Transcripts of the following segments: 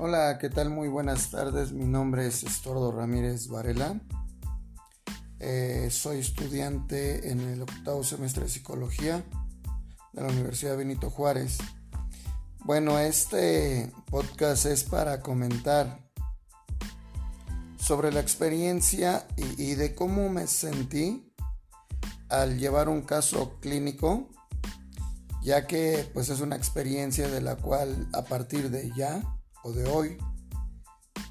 Hola, ¿qué tal? Muy buenas tardes. Mi nombre es Estordo Ramírez Varela. Eh, soy estudiante en el octavo semestre de psicología de la Universidad Benito Juárez. Bueno, este podcast es para comentar sobre la experiencia y, y de cómo me sentí al llevar un caso clínico ya que pues es una experiencia de la cual a partir de ya o de hoy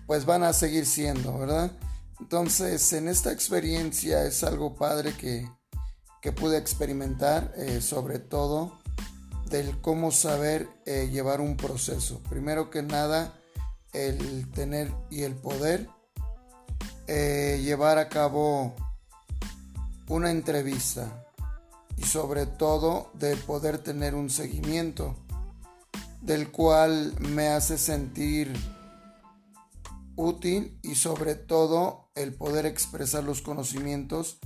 pues van a seguir siendo, ¿verdad? Entonces en esta experiencia es algo padre que, que pude experimentar, eh, sobre todo del cómo saber eh, llevar un proceso. Primero que nada, el tener y el poder eh, llevar a cabo una entrevista y sobre todo de poder tener un seguimiento del cual me hace sentir útil y sobre todo el poder expresar los conocimientos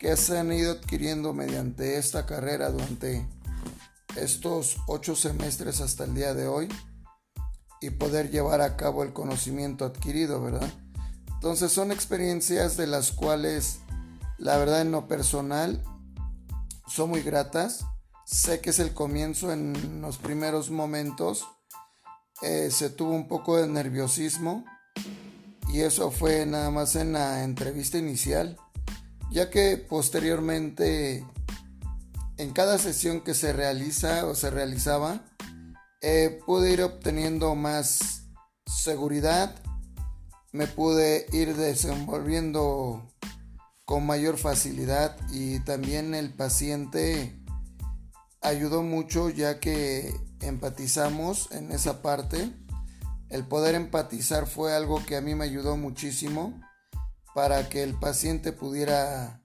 que se han ido adquiriendo mediante esta carrera durante estos ocho semestres hasta el día de hoy y poder llevar a cabo el conocimiento adquirido, ¿verdad? Entonces son experiencias de las cuales la verdad en lo personal son muy gratas. Sé que es el comienzo en los primeros momentos. Eh, se tuvo un poco de nerviosismo y eso fue nada más en la entrevista inicial, ya que posteriormente en cada sesión que se realiza o se realizaba, eh, pude ir obteniendo más seguridad, me pude ir desenvolviendo con mayor facilidad y también el paciente ayudó mucho ya que empatizamos en esa parte. El poder empatizar fue algo que a mí me ayudó muchísimo para que el paciente pudiera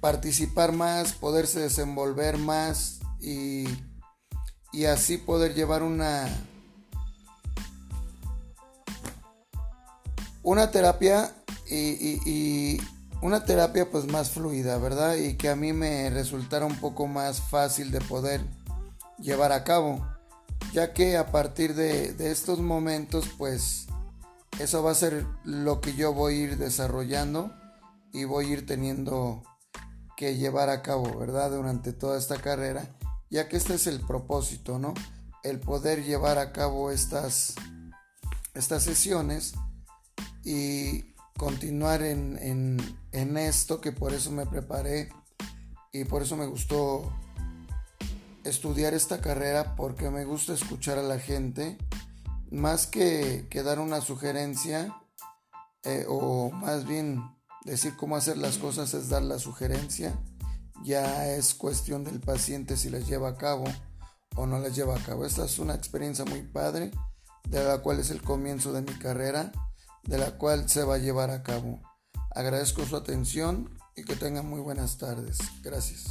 participar más, poderse desenvolver más y, y así poder llevar una, una terapia y, una terapia pues más fluida, ¿verdad? Y que a mí me resultara un poco más fácil de poder llevar a cabo, ya que a partir de, estos momentos pues eso va a ser lo que yo voy a ir desarrollando y voy a ir teniendo que llevar a cabo, ¿verdad? Durante toda esta carrera, ya que este es el propósito, ¿no? El poder llevar a cabo estas, estas sesiones y continuar en, esto, que por eso me preparé y por eso me gustó estudiar esta carrera, porque me gusta escuchar a la gente, más que, que dar una sugerencia, eh, o más bien decir cómo hacer las cosas es dar la sugerencia, ya es cuestión del paciente si las lleva a cabo o no las lleva a cabo. Esta es una experiencia muy padre, de la cual es el comienzo de mi carrera de la cual se va a llevar a cabo. Agradezco su atención y que tengan muy buenas tardes. Gracias.